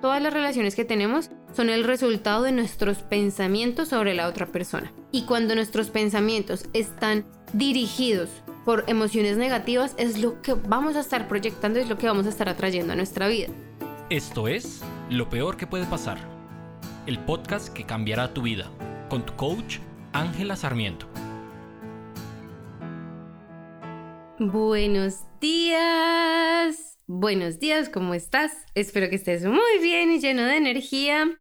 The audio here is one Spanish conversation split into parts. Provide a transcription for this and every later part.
Todas las relaciones que tenemos son el resultado de nuestros pensamientos sobre la otra persona. Y cuando nuestros pensamientos están dirigidos por emociones negativas, es lo que vamos a estar proyectando, es lo que vamos a estar atrayendo a nuestra vida. Esto es Lo Peor que puede pasar, el podcast que cambiará tu vida, con tu coach Ángela Sarmiento. Buenos días. Buenos días, ¿cómo estás? Espero que estés muy bien y lleno de energía.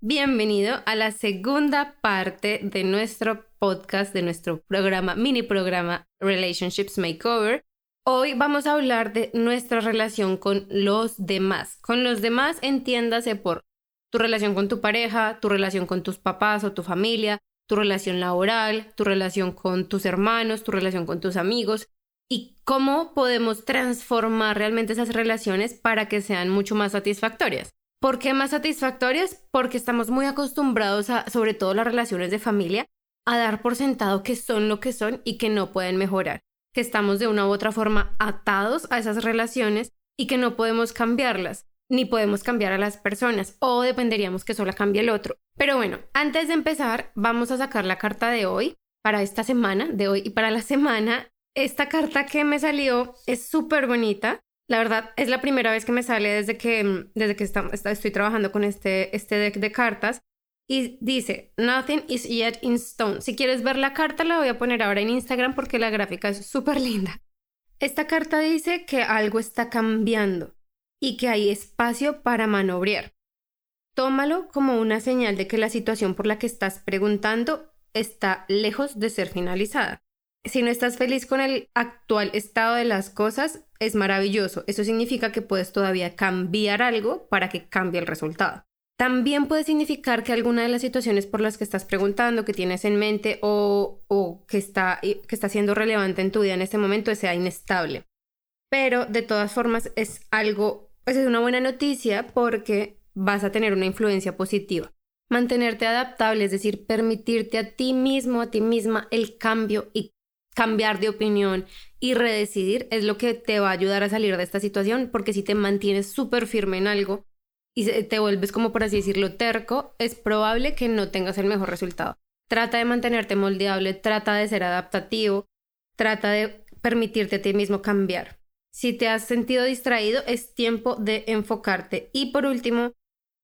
Bienvenido a la segunda parte de nuestro podcast, de nuestro programa, mini programa Relationships Makeover. Hoy vamos a hablar de nuestra relación con los demás. Con los demás entiéndase por tu relación con tu pareja, tu relación con tus papás o tu familia, tu relación laboral, tu relación con tus hermanos, tu relación con tus amigos y cómo podemos transformar realmente esas relaciones para que sean mucho más satisfactorias. ¿Por qué más satisfactorias? Porque estamos muy acostumbrados a, sobre todo las relaciones de familia, a dar por sentado que son lo que son y que no pueden mejorar, que estamos de una u otra forma atados a esas relaciones y que no podemos cambiarlas, ni podemos cambiar a las personas, o dependeríamos que solo cambie el otro. Pero bueno, antes de empezar, vamos a sacar la carta de hoy, para esta semana, de hoy y para la semana, esta carta que me salió es súper bonita. La verdad, es la primera vez que me sale desde que, desde que estoy trabajando con este, este deck de cartas. Y dice, Nothing is yet in stone. Si quieres ver la carta, la voy a poner ahora en Instagram porque la gráfica es súper linda. Esta carta dice que algo está cambiando y que hay espacio para manobrear. Tómalo como una señal de que la situación por la que estás preguntando está lejos de ser finalizada. Si no estás feliz con el actual estado de las cosas, es maravilloso. Eso significa que puedes todavía cambiar algo para que cambie el resultado. También puede significar que alguna de las situaciones por las que estás preguntando, que tienes en mente o, que, está, que está siendo relevante en tu vida en este momento sea inestable. Pero de todas formas es algo, pues es una buena noticia porque vas a tener una influencia positiva. Mantenerte adaptable, es decir, permitirte a ti mismo, a ti misma el cambio y cambiar de opinión y redecidir es lo que te va a ayudar a salir de esta situación, porque si te mantienes súper firme en algo y te vuelves como por así decirlo terco, es probable que no tengas el mejor resultado. Trata de mantenerte moldeable, trata de ser adaptativo, trata de permitirte a ti mismo cambiar. Si te has sentido distraído, es tiempo de enfocarte. Y por último,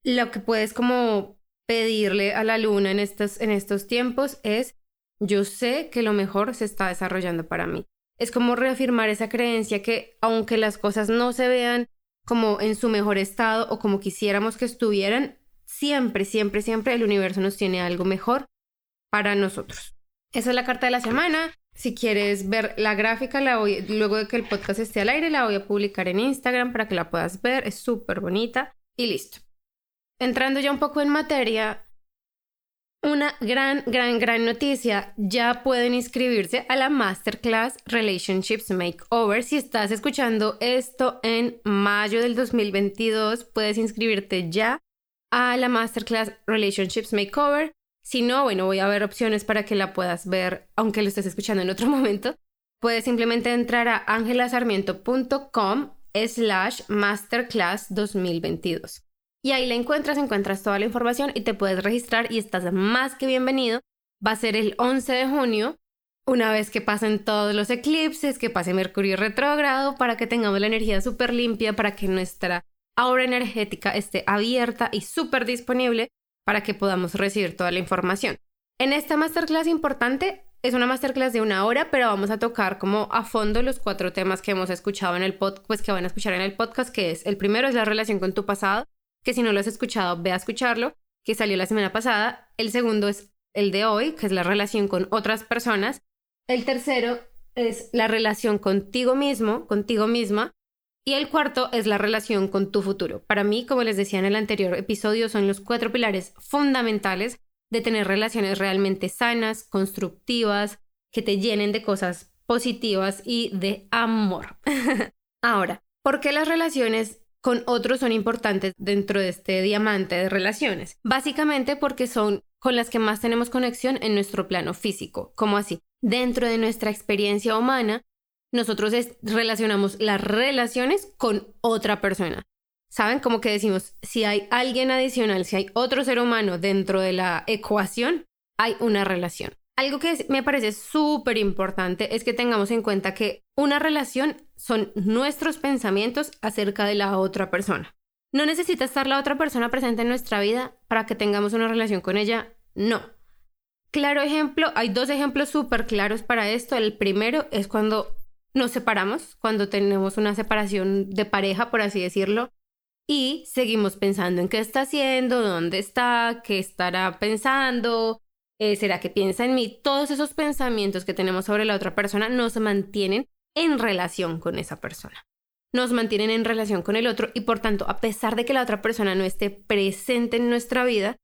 lo que puedes como pedirle a la luna en estos, en estos tiempos es yo sé que lo mejor se está desarrollando para mí. Es como reafirmar esa creencia que aunque las cosas no se vean como en su mejor estado o como quisiéramos que estuvieran, siempre, siempre, siempre el universo nos tiene algo mejor para nosotros. Esa es la carta de la semana. Si quieres ver la gráfica, la voy, luego de que el podcast esté al aire, la voy a publicar en Instagram para que la puedas ver. Es súper bonita y listo. Entrando ya un poco en materia, una gran, gran, gran noticia. Ya pueden inscribirse a la Masterclass Relationships Makeover. Si estás escuchando esto en mayo del 2022, puedes inscribirte ya a la Masterclass Relationships Makeover. Si no, bueno, voy a ver opciones para que la puedas ver, aunque lo estés escuchando en otro momento. Puedes simplemente entrar a angelasarmiento.com slash masterclass 2022 y ahí la encuentras, encuentras toda la información y te puedes registrar y estás más que bienvenido. Va a ser el 11 de junio, una vez que pasen todos los eclipses, que pase Mercurio retrógrado, para que tengamos la energía súper limpia, para que nuestra aura energética esté abierta y súper disponible para que podamos recibir toda la información. En esta masterclass importante, es una masterclass de una hora, pero vamos a tocar como a fondo los cuatro temas que hemos escuchado en el podcast, pues que van a escuchar en el podcast, que es el primero es la relación con tu pasado, que si no lo has escuchado, ve a escucharlo, que salió la semana pasada. El segundo es el de hoy, que es la relación con otras personas. El tercero es la relación contigo mismo, contigo misma. Y el cuarto es la relación con tu futuro. Para mí, como les decía en el anterior episodio, son los cuatro pilares fundamentales de tener relaciones realmente sanas, constructivas, que te llenen de cosas positivas y de amor. Ahora, ¿por qué las relaciones con otros son importantes dentro de este diamante de relaciones. Básicamente porque son con las que más tenemos conexión en nuestro plano físico. ¿Cómo así? Dentro de nuestra experiencia humana, nosotros relacionamos las relaciones con otra persona. ¿Saben? Como que decimos, si hay alguien adicional, si hay otro ser humano dentro de la ecuación, hay una relación. Algo que me parece súper importante es que tengamos en cuenta que una relación son nuestros pensamientos acerca de la otra persona. No necesita estar la otra persona presente en nuestra vida para que tengamos una relación con ella. No. Claro ejemplo, hay dos ejemplos súper claros para esto. El primero es cuando nos separamos, cuando tenemos una separación de pareja, por así decirlo, y seguimos pensando en qué está haciendo, dónde está, qué estará pensando, eh, será que piensa en mí. Todos esos pensamientos que tenemos sobre la otra persona nos mantienen en relación con esa persona. Nos mantienen en relación con el otro y por tanto, a pesar de que la otra persona no esté presente en nuestra vida,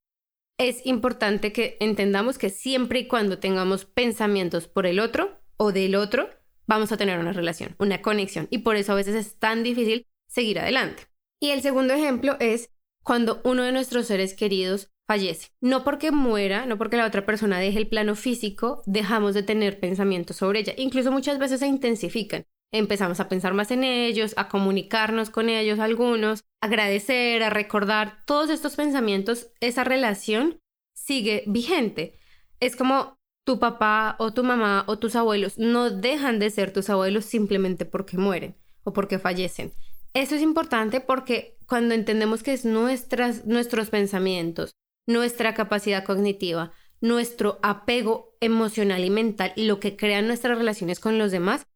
es importante que entendamos que siempre y cuando tengamos pensamientos por el otro o del otro, vamos a tener una relación, una conexión. Y por eso a veces es tan difícil seguir adelante. Y el segundo ejemplo es cuando uno de nuestros seres queridos fallece. No porque muera, no porque la otra persona deje el plano físico, dejamos de tener pensamientos sobre ella. Incluso muchas veces se intensifican. Empezamos a pensar más en ellos, a comunicarnos con ellos algunos, agradecer, a recordar todos estos pensamientos, esa relación sigue vigente. Es como tu papá o tu mamá o tus abuelos no dejan de ser tus abuelos simplemente porque mueren o porque fallecen. Eso es importante porque cuando entendemos que es nuestras, nuestros pensamientos, nuestra capacidad cognitiva, nuestro apego emocional y mental y lo que crean nuestras relaciones con los demás,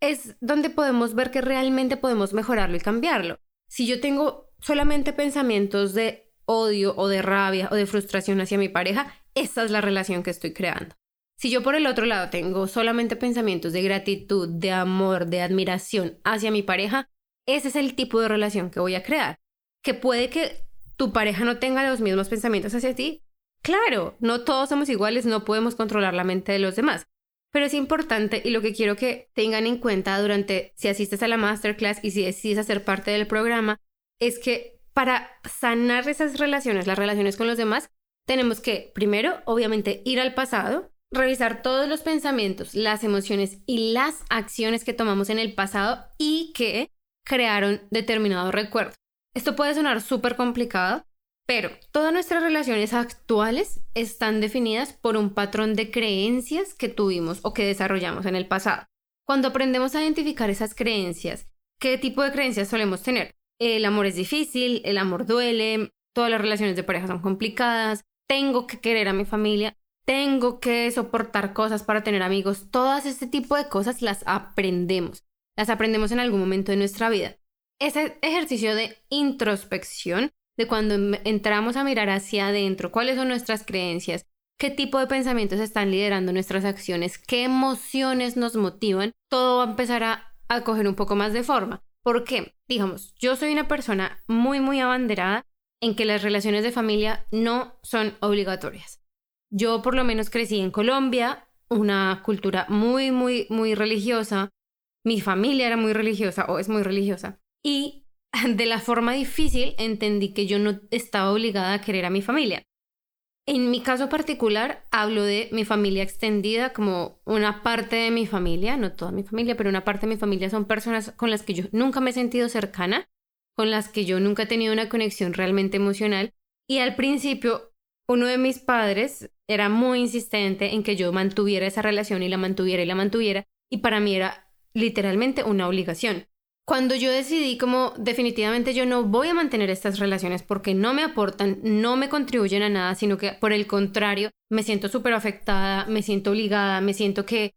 es donde podemos ver que realmente podemos mejorarlo y cambiarlo. Si yo tengo solamente pensamientos de odio o de rabia o de frustración hacia mi pareja, esa es la relación que estoy creando. Si yo por el otro lado tengo solamente pensamientos de gratitud, de amor, de admiración hacia mi pareja, ese es el tipo de relación que voy a crear. Que puede que tu pareja no tenga los mismos pensamientos hacia ti. Claro, no todos somos iguales, no podemos controlar la mente de los demás. Pero es importante y lo que quiero que tengan en cuenta durante, si asistes a la masterclass y si decides hacer parte del programa, es que para sanar esas relaciones, las relaciones con los demás, tenemos que, primero, obviamente, ir al pasado, revisar todos los pensamientos, las emociones y las acciones que tomamos en el pasado y que crearon determinado recuerdo. Esto puede sonar súper complicado, pero todas nuestras relaciones actuales están definidas por un patrón de creencias que tuvimos o que desarrollamos en el pasado. Cuando aprendemos a identificar esas creencias, ¿qué tipo de creencias solemos tener? El amor es difícil, el amor duele, todas las relaciones de pareja son complicadas, tengo que querer a mi familia, tengo que soportar cosas para tener amigos, todas este tipo de cosas las aprendemos las aprendemos en algún momento de nuestra vida. Ese ejercicio de introspección, de cuando em, entramos a mirar hacia adentro, cuáles son nuestras creencias, qué tipo de pensamientos están liderando nuestras acciones, qué emociones nos motivan, todo va a empezar a, a coger un poco más de forma. ¿Por qué? Digamos, yo soy una persona muy, muy abanderada en que las relaciones de familia no son obligatorias. Yo por lo menos crecí en Colombia, una cultura muy, muy, muy religiosa, mi familia era muy religiosa o es muy religiosa. Y de la forma difícil entendí que yo no estaba obligada a querer a mi familia. En mi caso particular, hablo de mi familia extendida como una parte de mi familia, no toda mi familia, pero una parte de mi familia son personas con las que yo nunca me he sentido cercana, con las que yo nunca he tenido una conexión realmente emocional. Y al principio, uno de mis padres era muy insistente en que yo mantuviera esa relación y la mantuviera y la mantuviera. Y para mí era literalmente una obligación. Cuando yo decidí como definitivamente yo no voy a mantener estas relaciones porque no me aportan, no me contribuyen a nada, sino que por el contrario me siento súper afectada, me siento obligada, me siento que,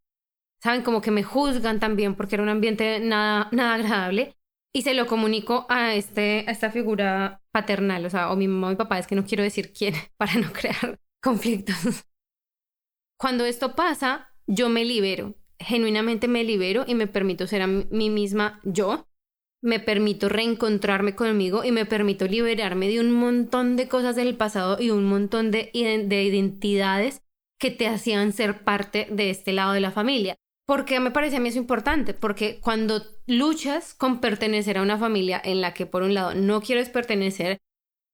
saben, como que me juzgan también porque era un ambiente nada, nada agradable. Y se lo comunico a, este, a esta figura paternal, o sea, o mi mamá o mi papá, es que no quiero decir quién para no crear conflictos. Cuando esto pasa, yo me libero genuinamente me libero y me permito ser a mí misma yo, me permito reencontrarme conmigo y me permito liberarme de un montón de cosas del pasado y un montón de, de identidades que te hacían ser parte de este lado de la familia. Porque me parece a mí eso importante, porque cuando luchas con pertenecer a una familia en la que por un lado no quieres pertenecer,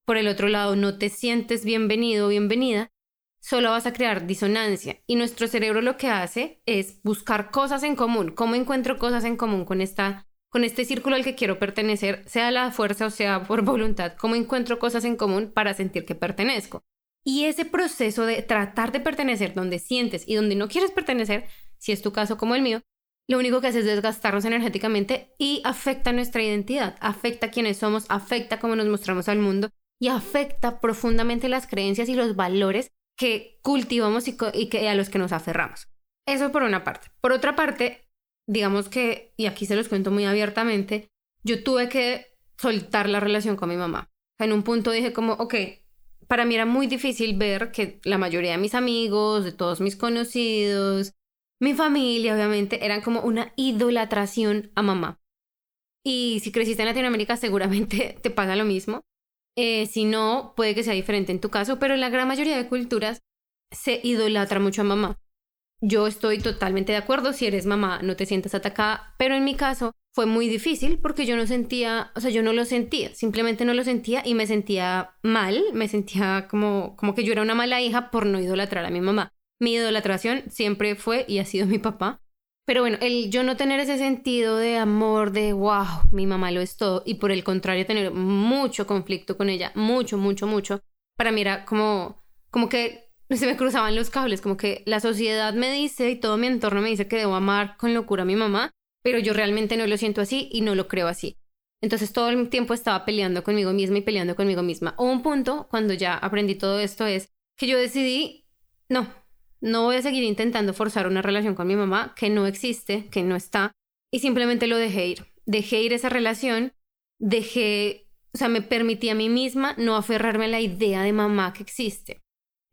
por el otro lado no te sientes bienvenido o bienvenida, solo vas a crear disonancia. Y nuestro cerebro lo que hace es buscar cosas en común. ¿Cómo encuentro cosas en común con esta con este círculo al que quiero pertenecer, sea la fuerza o sea por voluntad, cómo encuentro cosas en común para sentir que pertenezco. Y ese proceso de tratar de pertenecer donde sientes y donde no quieres pertenecer, si es tu caso como el mío, lo único que hace es desgastarnos energéticamente y afecta nuestra identidad, afecta quiénes somos, afecta cómo nos mostramos al mundo y afecta profundamente las creencias y los valores que cultivamos y, que, a los que nos aferramos. Eso por una parte. Por otra parte, digamos que, y aquí se los cuento muy abiertamente, yo tuve que soltar la relación con mi mamá. En un punto dije como, ok, para mí era muy difícil ver que la mayoría de mis amigos, de todos mis conocidos, mi familia obviamente, eran como una idolatración a mamá. Y si creciste en Latinoamérica seguramente te pasa lo mismo. Eh, si no, puede que sea diferente en tu caso, pero en la gran mayoría de culturas se idolatra mucho a mamá. Yo estoy totalmente de acuerdo, si eres mamá no te sientas atacada, pero en mi caso fue muy difícil porque yo no sentía, o sea, yo no lo sentía, simplemente no lo sentía y me sentía mal, me sentía como, como que yo era una mala hija por no idolatrar a mi mamá. Mi idolatración siempre fue y ha sido mi papá, pero bueno, el yo no tener ese sentido de amor, de wow, mi mamá lo es todo, y por el contrario tener mucho conflicto con ella, mucho, mucho, mucho, para mí era como, como que se me cruzaban los cables, como que la sociedad me dice y todo mi entorno me dice que debo amar con locura a mi mamá, pero yo realmente no lo siento así y no lo creo así. Entonces todo el tiempo estaba peleando conmigo misma y peleando conmigo misma. O un punto, cuando ya aprendí todo esto, es que yo decidí, no, no voy a seguir intentando forzar una relación con mi mamá que no existe, que no está, y simplemente lo dejé ir. Dejé ir esa relación, dejé, o sea, me permití a mí misma no aferrarme a la idea de mamá que existe.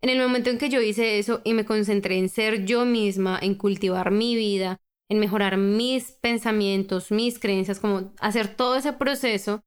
En el momento en que yo hice eso y me concentré en ser yo misma, en cultivar mi vida, en mejorar mis pensamientos, mis creencias, como hacer todo ese proceso,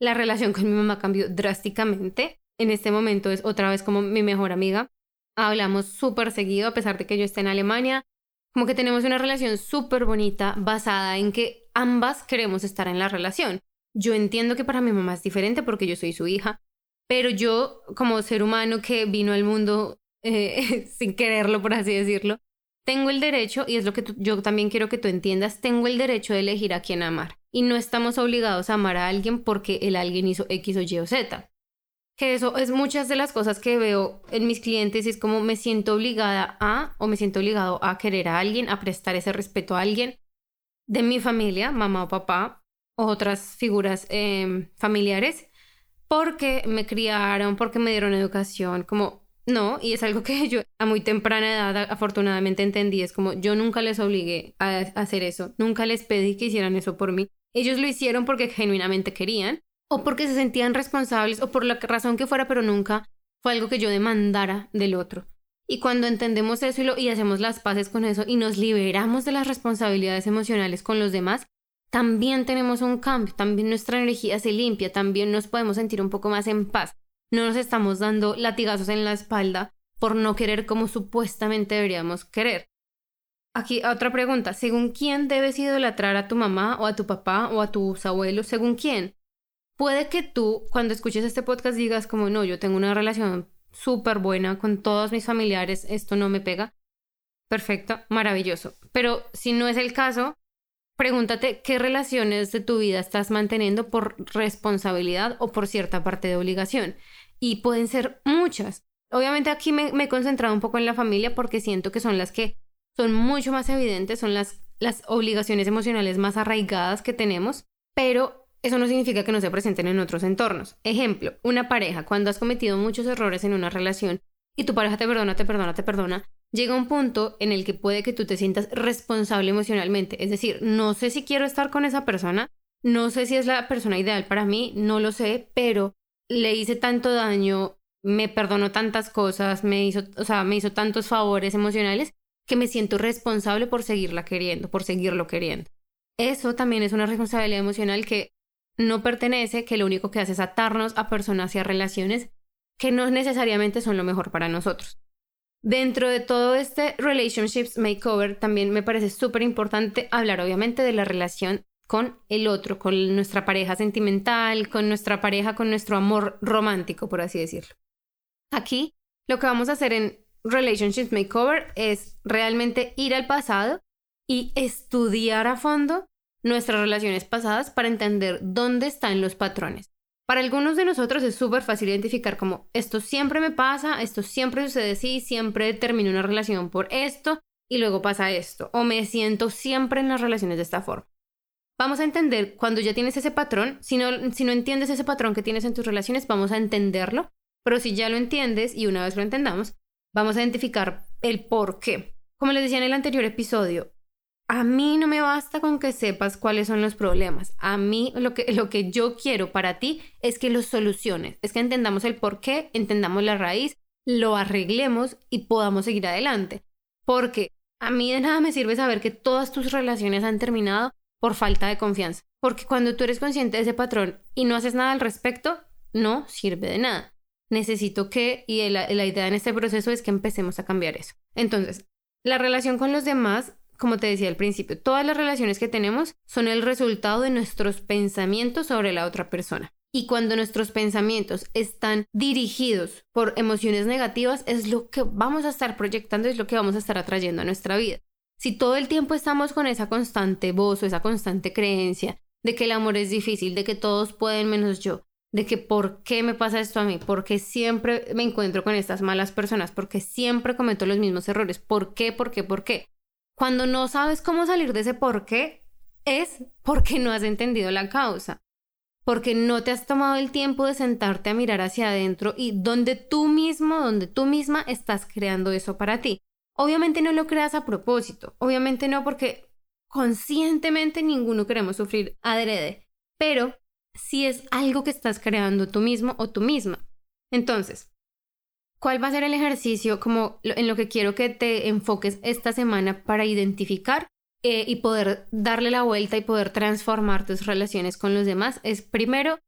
la relación con mi mamá cambió drásticamente. En este momento es otra vez como mi mejor amiga hablamos súper seguido, a pesar de que yo esté en Alemania. Como que tenemos una relación súper bonita basada en que ambas queremos estar en la relación. Yo entiendo que para mi mamá es diferente porque yo soy su hija, pero yo como ser humano que vino al mundo eh, sin quererlo, por así decirlo, tengo el derecho, y es lo que yo también quiero que tú entiendas, tengo el derecho de elegir a quién amar. Y no estamos obligados a amar a alguien porque el alguien hizo X o Y o Z que eso es muchas de las cosas que veo en mis clientes, es como me siento obligada a o me siento obligado a querer a alguien, a prestar ese respeto a alguien de mi familia, mamá o papá, o otras figuras em, familiares, porque me criaron, porque me dieron educación, como no, y es algo que yo a muy temprana edad afortunadamente entendí, es como yo nunca les obligué a hacer eso, nunca les pedí que hicieran eso por mí. Ellos lo hicieron porque genuinamente querían o porque se sentían responsables o por la razón que fuera, pero nunca fue algo que yo demandara del otro. Y cuando entendemos eso y, hacemos las paces con eso y nos liberamos de las responsabilidades emocionales con los demás, también tenemos un cambio, también nuestra energía se limpia, también nos podemos sentir un poco más en paz. No nos estamos dando latigazos en la espalda por no querer como supuestamente deberíamos querer. Aquí otra pregunta, ¿según quién debes idolatrar a tu mamá o a tu papá o a tus abuelos? ¿Según quién? Puede que tú cuando escuches este podcast digas como no, yo tengo una relación súper buena con todos mis familiares, esto no me pega. Perfecto, maravilloso. Pero si no es el caso, pregúntate qué relaciones de tu vida estás manteniendo por responsabilidad o por cierta parte de obligación. Y pueden ser muchas. Obviamente aquí me, me he concentrado un poco en la familia porque siento que son las que son mucho más evidentes, son las, las obligaciones emocionales más arraigadas que tenemos, pero eso no significa que no se presenten en otros entornos. Ejemplo, una pareja, cuando has cometido muchos errores en una relación y tu pareja te perdona, te perdona, te perdona, llega un punto en el que puede que tú te sientas responsable emocionalmente. Es decir, no sé si quiero estar con esa persona, no sé si es la persona ideal para mí, no lo sé, pero le hice tanto daño, me perdonó tantas cosas, me hizo, o sea, me hizo tantos favores emocionales que me siento responsable por seguirla queriendo, por seguirlo queriendo. Eso también es una responsabilidad emocional que no pertenece, que lo único que hace es atarnos a personas y a relaciones que no necesariamente son lo mejor para nosotros. Dentro de todo este relationships makeover también me parece súper importante hablar obviamente de la relación con el otro, con nuestra pareja sentimental, con nuestra pareja, con nuestro amor romántico, por así decirlo. Aquí lo que vamos a hacer en Relationships Makeover es realmente ir al pasado y estudiar a fondo nuestras relaciones pasadas para entender dónde están los patrones. Para algunos de nosotros es súper fácil identificar como esto siempre me pasa, esto siempre sucede así, siempre termino una relación por esto y luego pasa esto, o me siento siempre en las relaciones de esta forma. Vamos a entender cuando ya tienes ese patrón, si no, si no entiendes ese patrón que tienes en tus relaciones, vamos a entenderlo, pero si ya lo entiendes y una vez lo entendamos, vamos a identificar el por qué. Como les decía en el anterior episodio, a mí no me basta con que sepas cuáles son los problemas. A mí lo que, lo que yo quiero para ti es que los soluciones, es que entendamos el por qué, entendamos la raíz, lo arreglemos y podamos seguir adelante. Porque a mí de nada me sirve saber que todas tus relaciones han terminado por falta de confianza. Porque cuando tú eres consciente de ese patrón y no haces nada al respecto, no sirve de nada. Necesito que, y la, la idea en este proceso es que empecemos a cambiar eso. Entonces, la relación con los demás como te decía al principio, todas las relaciones que tenemos son el resultado de nuestros pensamientos sobre la otra persona. Y cuando nuestros pensamientos están dirigidos por emociones negativas, es lo que vamos a estar proyectando, es lo que vamos a estar atrayendo a nuestra vida. Si todo el tiempo estamos con esa constante voz o esa constante creencia de que el amor es difícil, de que todos pueden menos yo, de que por qué me pasa esto a mí, porque siempre me encuentro con estas malas personas, porque siempre cometo los mismos errores, por qué, por qué, por qué, cuando no sabes cómo salir de ese por qué, es porque no has entendido la causa, porque no te has tomado el tiempo de sentarte a mirar hacia adentro y donde tú mismo, donde tú misma estás creando eso para ti. Obviamente no lo creas a propósito, obviamente no porque conscientemente ninguno queremos sufrir adrede, pero si es algo que estás creando tú mismo o tú misma. Entonces, ¿Cuál va a ser el ejercicio como en lo que quiero que te enfoques esta semana para identificar eh, y poder darle la vuelta y poder transformar tus relaciones con los demás? Es primero,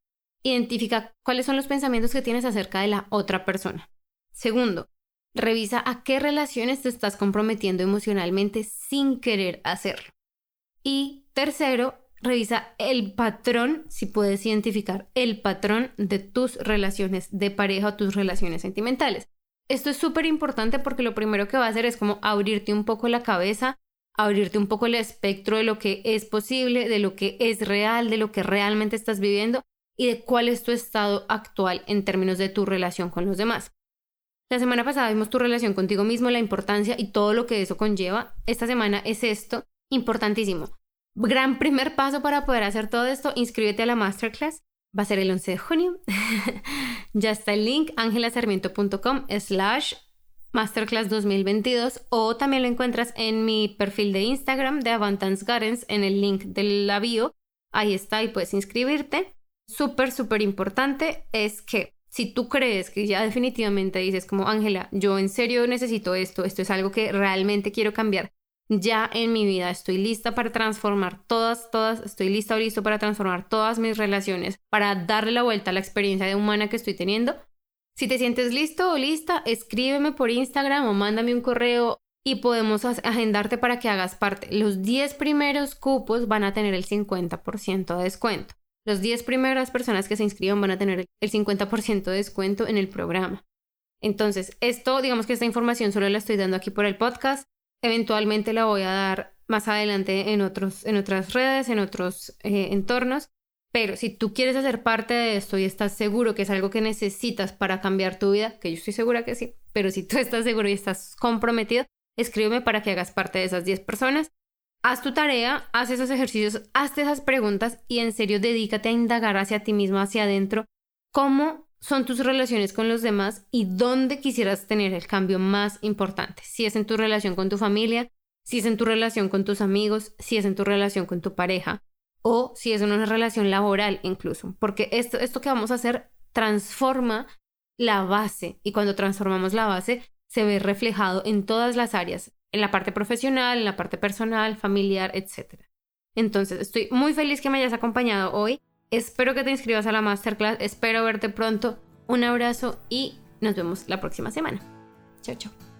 identifica cuáles son los pensamientos que tienes acerca de la otra persona. Segundo, revisa a qué relaciones te estás comprometiendo emocionalmente sin querer hacerlo. Y tercero, revisa el patrón, si puedes identificar el patrón de tus relaciones de pareja o tus relaciones sentimentales. Esto es súper importante porque lo primero que va a hacer es como abrirte un poco la cabeza, abrirte un poco el espectro de lo que es posible, de lo que es real, de lo que realmente estás viviendo y de cuál es tu estado actual en términos de tu relación con los demás. La semana pasada vimos tu relación contigo mismo, la importancia y todo lo que eso conlleva. Esta semana es esto importantísimo gran primer paso para poder hacer todo esto, inscríbete a la masterclass. Va a ser el 11 de junio. ya está el link, angelasarmiento.com slash masterclass 2022 o también lo encuentras en mi perfil de Instagram de Avantance Gardens en el link del la bio. Ahí está y puedes inscribirte. Súper, súper importante es que si tú crees que ya definitivamente dices como Ángela, yo en serio necesito esto, esto es algo que realmente quiero cambiar, ya en mi vida. Estoy lista para transformar todas, todas, estoy lista o listo para transformar todas mis relaciones, para darle la vuelta a la experiencia de humana que estoy teniendo. Si te sientes listo o lista, escríbeme por Instagram o mándame un correo y podemos agendarte para que hagas parte. Los 10 primeros cupos van a tener el 50% de descuento. Los 10 primeras personas que se inscriban van a tener el 50% de descuento en el programa. Entonces, esto, digamos que esta información solo la estoy dando aquí por el podcast. Eventualmente la voy a dar más adelante en, otros, en otras redes, en otros eh, entornos. Pero si tú quieres hacer parte de esto y estás seguro que es algo que necesitas para cambiar tu vida, que yo estoy segura que sí, pero si tú estás seguro y estás comprometido, escríbeme para que hagas parte de esas 10 personas. Haz tu tarea, haz esos ejercicios, haz esas preguntas y en serio dedícate a indagar hacia ti mismo, hacia adentro, cómo son tus relaciones con los demás y dónde quisieras tener el cambio más importante. Si es en tu relación con tu familia, si es en tu relación con tus amigos, si es en tu relación con tu pareja o si es en una relación laboral incluso. Porque esto, esto que vamos a hacer transforma la base y cuando transformamos la base se ve reflejado en todas las áreas, en la parte profesional, en la parte personal, familiar, etc. Entonces, estoy muy feliz que me hayas acompañado hoy. Espero que te inscribas a la masterclass, espero verte pronto. Un abrazo y nos vemos la próxima semana. Chao, chao.